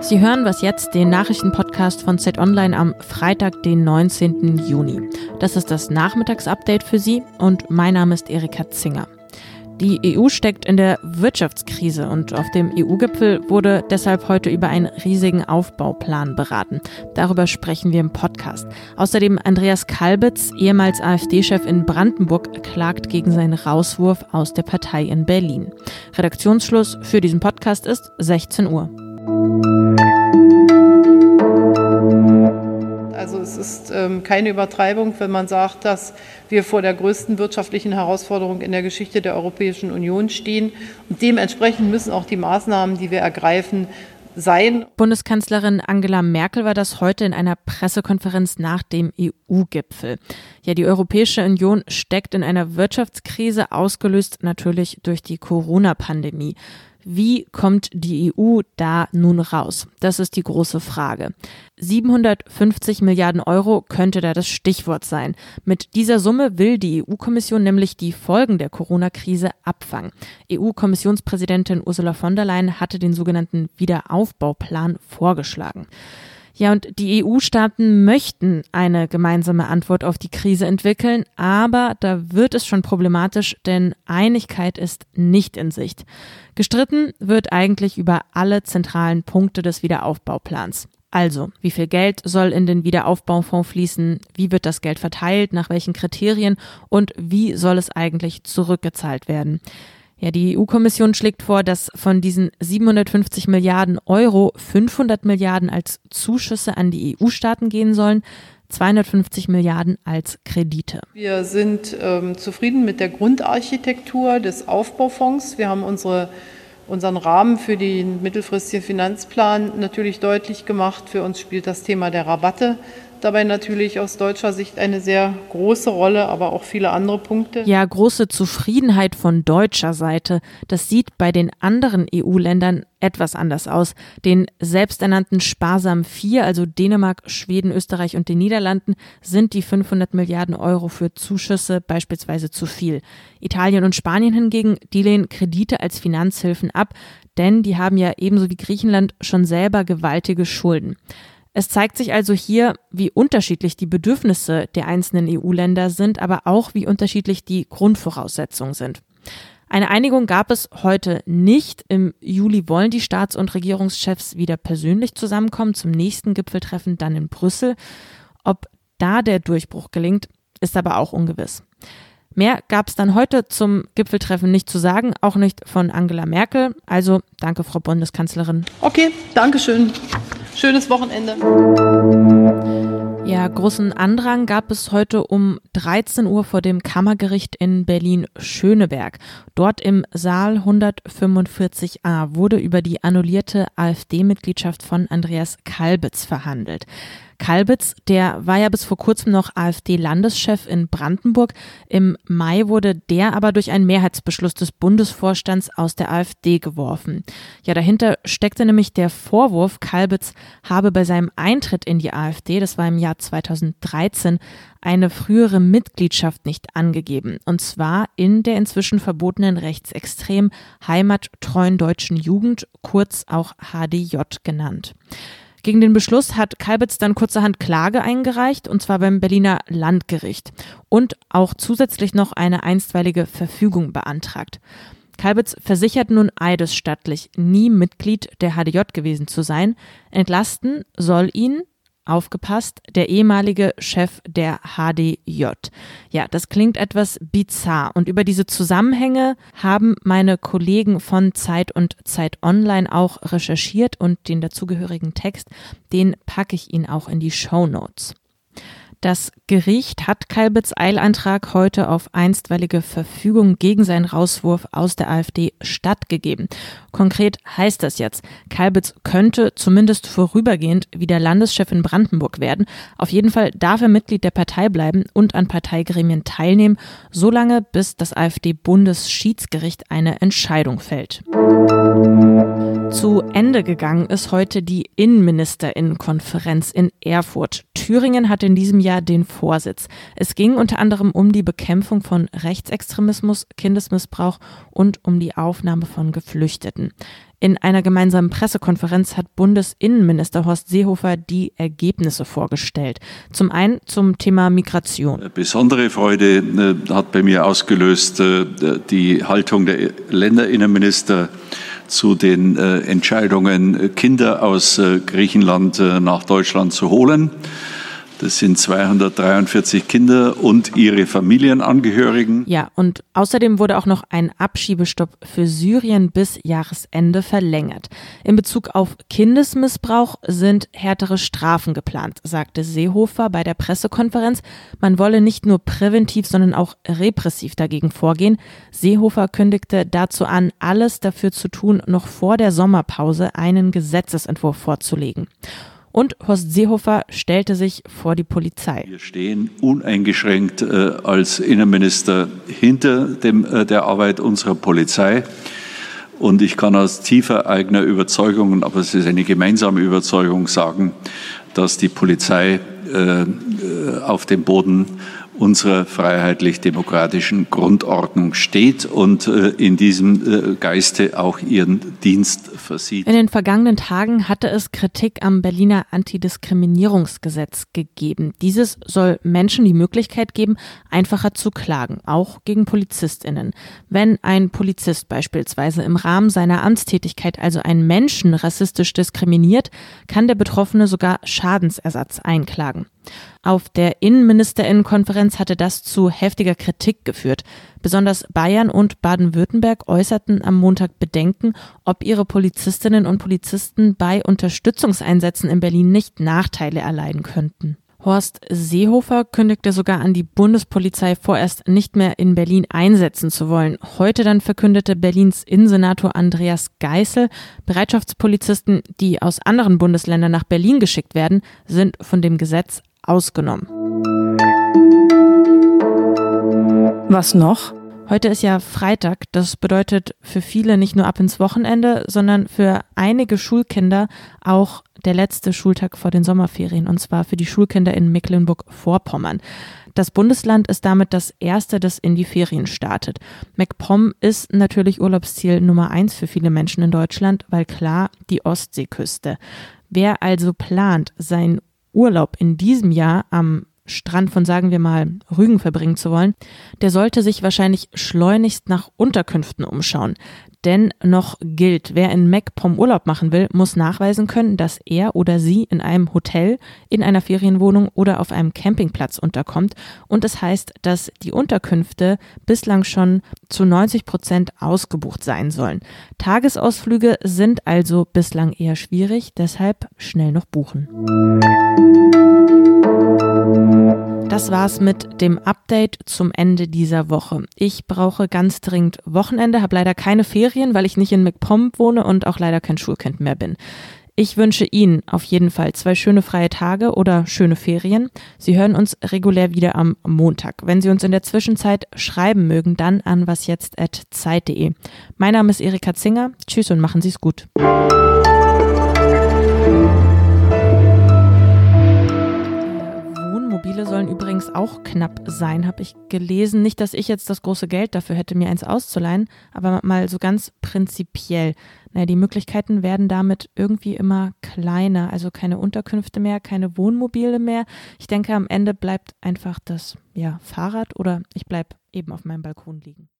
Sie hören was jetzt, den Nachrichtenpodcast von Z Online am Freitag, den 19. Juni. Das ist das Nachmittagsupdate für Sie und mein Name ist Erika Zinger. Die EU steckt in der Wirtschaftskrise und auf dem EU-Gipfel wurde deshalb heute über einen riesigen Aufbauplan beraten. Darüber sprechen wir im Podcast. Außerdem Andreas Kalbitz, ehemals AfD-Chef in Brandenburg, klagt gegen seinen Rauswurf aus der Partei in Berlin. Redaktionsschluss für diesen Podcast ist 16 Uhr. Also es ist ähm, keine Übertreibung, wenn man sagt, dass wir vor der größten wirtschaftlichen Herausforderung in der Geschichte der Europäischen Union stehen. Und dementsprechend müssen auch die Maßnahmen, die wir ergreifen, sein. Bundeskanzlerin Angela Merkel war das heute in einer Pressekonferenz nach dem EU-Gipfel. Ja, die Europäische Union steckt in einer Wirtschaftskrise, ausgelöst natürlich durch die Corona-Pandemie. Wie kommt die EU da nun raus? Das ist die große Frage. 750 Milliarden Euro könnte da das Stichwort sein. Mit dieser Summe will die EU-Kommission nämlich die Folgen der Corona-Krise abfangen. EU-Kommissionspräsidentin Ursula von der Leyen hatte den sogenannten Wiederaufbauplan vorgeschlagen. Ja, und die EU-Staaten möchten eine gemeinsame Antwort auf die Krise entwickeln, aber da wird es schon problematisch, denn Einigkeit ist nicht in Sicht. Gestritten wird eigentlich über alle zentralen Punkte des Wiederaufbauplans. Also, wie viel Geld soll in den Wiederaufbaufonds fließen? Wie wird das Geld verteilt? Nach welchen Kriterien? Und wie soll es eigentlich zurückgezahlt werden? Ja, die EU-Kommission schlägt vor, dass von diesen 750 Milliarden Euro 500 Milliarden als Zuschüsse an die EU-Staaten gehen sollen, 250 Milliarden als Kredite. Wir sind ähm, zufrieden mit der Grundarchitektur des Aufbaufonds. Wir haben unsere, unseren Rahmen für den mittelfristigen Finanzplan natürlich deutlich gemacht. Für uns spielt das Thema der Rabatte dabei natürlich aus deutscher Sicht eine sehr große Rolle, aber auch viele andere Punkte. Ja, große Zufriedenheit von deutscher Seite. Das sieht bei den anderen EU-Ländern etwas anders aus. Den selbsternannten sparsamen vier, also Dänemark, Schweden, Österreich und den Niederlanden, sind die 500 Milliarden Euro für Zuschüsse beispielsweise zu viel. Italien und Spanien hingegen, die lehnen Kredite als Finanzhilfen ab, denn die haben ja ebenso wie Griechenland schon selber gewaltige Schulden. Es zeigt sich also hier, wie unterschiedlich die Bedürfnisse der einzelnen EU-Länder sind, aber auch wie unterschiedlich die Grundvoraussetzungen sind. Eine Einigung gab es heute nicht. Im Juli wollen die Staats- und Regierungschefs wieder persönlich zusammenkommen zum nächsten Gipfeltreffen dann in Brüssel. Ob da der Durchbruch gelingt, ist aber auch ungewiss. Mehr gab es dann heute zum Gipfeltreffen nicht zu sagen, auch nicht von Angela Merkel. Also danke, Frau Bundeskanzlerin. Okay, danke schön. Schönes Wochenende. Ja, großen Andrang gab es heute um 13 Uhr vor dem Kammergericht in Berlin-Schöneberg. Dort im Saal 145a wurde über die annullierte AfD-Mitgliedschaft von Andreas Kalbitz verhandelt. Kalbitz, der war ja bis vor kurzem noch AfD-Landeschef in Brandenburg. Im Mai wurde der aber durch einen Mehrheitsbeschluss des Bundesvorstands aus der AfD geworfen. Ja, dahinter steckte nämlich der Vorwurf, Kalbitz habe bei seinem Eintritt in die AfD, das war im Jahr 2013, eine frühere Mitgliedschaft nicht angegeben. Und zwar in der inzwischen verbotenen rechtsextrem heimattreuen deutschen Jugend, kurz auch HDJ genannt. Gegen den Beschluss hat Kalbitz dann kurzerhand Klage eingereicht, und zwar beim Berliner Landgericht und auch zusätzlich noch eine einstweilige Verfügung beantragt. Kalbitz versichert nun eidesstattlich, nie Mitglied der HDJ gewesen zu sein. Entlasten soll ihn aufgepasst, der ehemalige Chef der HDJ. Ja, das klingt etwas bizarr und über diese Zusammenhänge haben meine Kollegen von Zeit und Zeit Online auch recherchiert und den dazugehörigen Text, den packe ich Ihnen auch in die Show Notes. Das Gericht hat Kalbitz Eilantrag heute auf einstweilige Verfügung gegen seinen Rauswurf aus der AfD stattgegeben. Konkret heißt das jetzt, Kalbitz könnte zumindest vorübergehend wieder Landeschef in Brandenburg werden. Auf jeden Fall darf er Mitglied der Partei bleiben und an Parteigremien teilnehmen, solange bis das AfD-Bundesschiedsgericht eine Entscheidung fällt. Zu Ende gegangen ist heute die Innenministerinnenkonferenz in Erfurt. Thüringen hat in diesem Jahr ja den Vorsitz. Es ging unter anderem um die Bekämpfung von Rechtsextremismus, Kindesmissbrauch und um die Aufnahme von Geflüchteten. In einer gemeinsamen Pressekonferenz hat Bundesinnenminister Horst Seehofer die Ergebnisse vorgestellt. Zum einen zum Thema Migration. Besondere Freude äh, hat bei mir ausgelöst äh, die Haltung der Länderinnenminister zu den äh, Entscheidungen, Kinder aus Griechenland nach Deutschland zu holen. Das sind 243 Kinder und ihre Familienangehörigen. Ja, und außerdem wurde auch noch ein Abschiebestopp für Syrien bis Jahresende verlängert. In Bezug auf Kindesmissbrauch sind härtere Strafen geplant, sagte Seehofer bei der Pressekonferenz. Man wolle nicht nur präventiv, sondern auch repressiv dagegen vorgehen. Seehofer kündigte dazu an, alles dafür zu tun, noch vor der Sommerpause einen Gesetzesentwurf vorzulegen. Und Horst Seehofer stellte sich vor die Polizei. Wir stehen uneingeschränkt äh, als Innenminister hinter dem, äh, der Arbeit unserer Polizei. Und ich kann aus tiefer eigener Überzeugung, aber es ist eine gemeinsame Überzeugung, sagen, dass die Polizei äh, äh auf dem Boden unserer freiheitlich-demokratischen Grundordnung steht und äh, in diesem äh, Geiste auch ihren Dienst versieht. In den vergangenen Tagen hatte es Kritik am Berliner Antidiskriminierungsgesetz gegeben. Dieses soll Menschen die Möglichkeit geben, einfacher zu klagen, auch gegen Polizistinnen. Wenn ein Polizist beispielsweise im Rahmen seiner Amtstätigkeit also einen Menschen rassistisch diskriminiert, kann der Betroffene sogar Schadensersatz einklagen. Auf der Innenministerinnenkonferenz hatte das zu heftiger Kritik geführt. Besonders Bayern und Baden-Württemberg äußerten am Montag Bedenken, ob ihre Polizistinnen und Polizisten bei Unterstützungseinsätzen in Berlin nicht Nachteile erleiden könnten. Horst Seehofer kündigte sogar an, die Bundespolizei vorerst nicht mehr in Berlin einsetzen zu wollen. Heute dann verkündete Berlins Innensenator Andreas Geißel, Bereitschaftspolizisten, die aus anderen Bundesländern nach Berlin geschickt werden, sind von dem Gesetz ausgenommen. Was noch? Heute ist ja Freitag. Das bedeutet für viele nicht nur ab ins Wochenende, sondern für einige Schulkinder auch der letzte Schultag vor den Sommerferien, und zwar für die Schulkinder in Mecklenburg-Vorpommern. Das Bundesland ist damit das erste, das in die Ferien startet. MacPom ist natürlich Urlaubsziel Nummer eins für viele Menschen in Deutschland, weil klar die Ostseeküste. Wer also plant, seinen Urlaub in diesem Jahr am Strand von, sagen wir mal, Rügen verbringen zu wollen, der sollte sich wahrscheinlich schleunigst nach Unterkünften umschauen. Denn noch gilt, wer in MacPom Urlaub machen will, muss nachweisen können, dass er oder sie in einem Hotel, in einer Ferienwohnung oder auf einem Campingplatz unterkommt. Und das heißt, dass die Unterkünfte bislang schon zu 90 Prozent ausgebucht sein sollen. Tagesausflüge sind also bislang eher schwierig, deshalb schnell noch buchen. Das war's mit dem Update zum Ende dieser Woche. Ich brauche ganz dringend Wochenende, habe leider keine Ferien, weil ich nicht in McPom wohne und auch leider kein Schulkind mehr bin. Ich wünsche Ihnen auf jeden Fall zwei schöne freie Tage oder schöne Ferien. Sie hören uns regulär wieder am Montag. Wenn Sie uns in der Zwischenzeit schreiben mögen, dann an wasjetzt.zeit.de. Mein Name ist Erika Zinger. Tschüss und machen Sie es gut. Mobile sollen übrigens auch knapp sein, habe ich gelesen. Nicht, dass ich jetzt das große Geld dafür hätte, mir eins auszuleihen, aber mal so ganz prinzipiell. Naja, die Möglichkeiten werden damit irgendwie immer kleiner. Also keine Unterkünfte mehr, keine Wohnmobile mehr. Ich denke, am Ende bleibt einfach das ja, Fahrrad oder ich bleibe eben auf meinem Balkon liegen.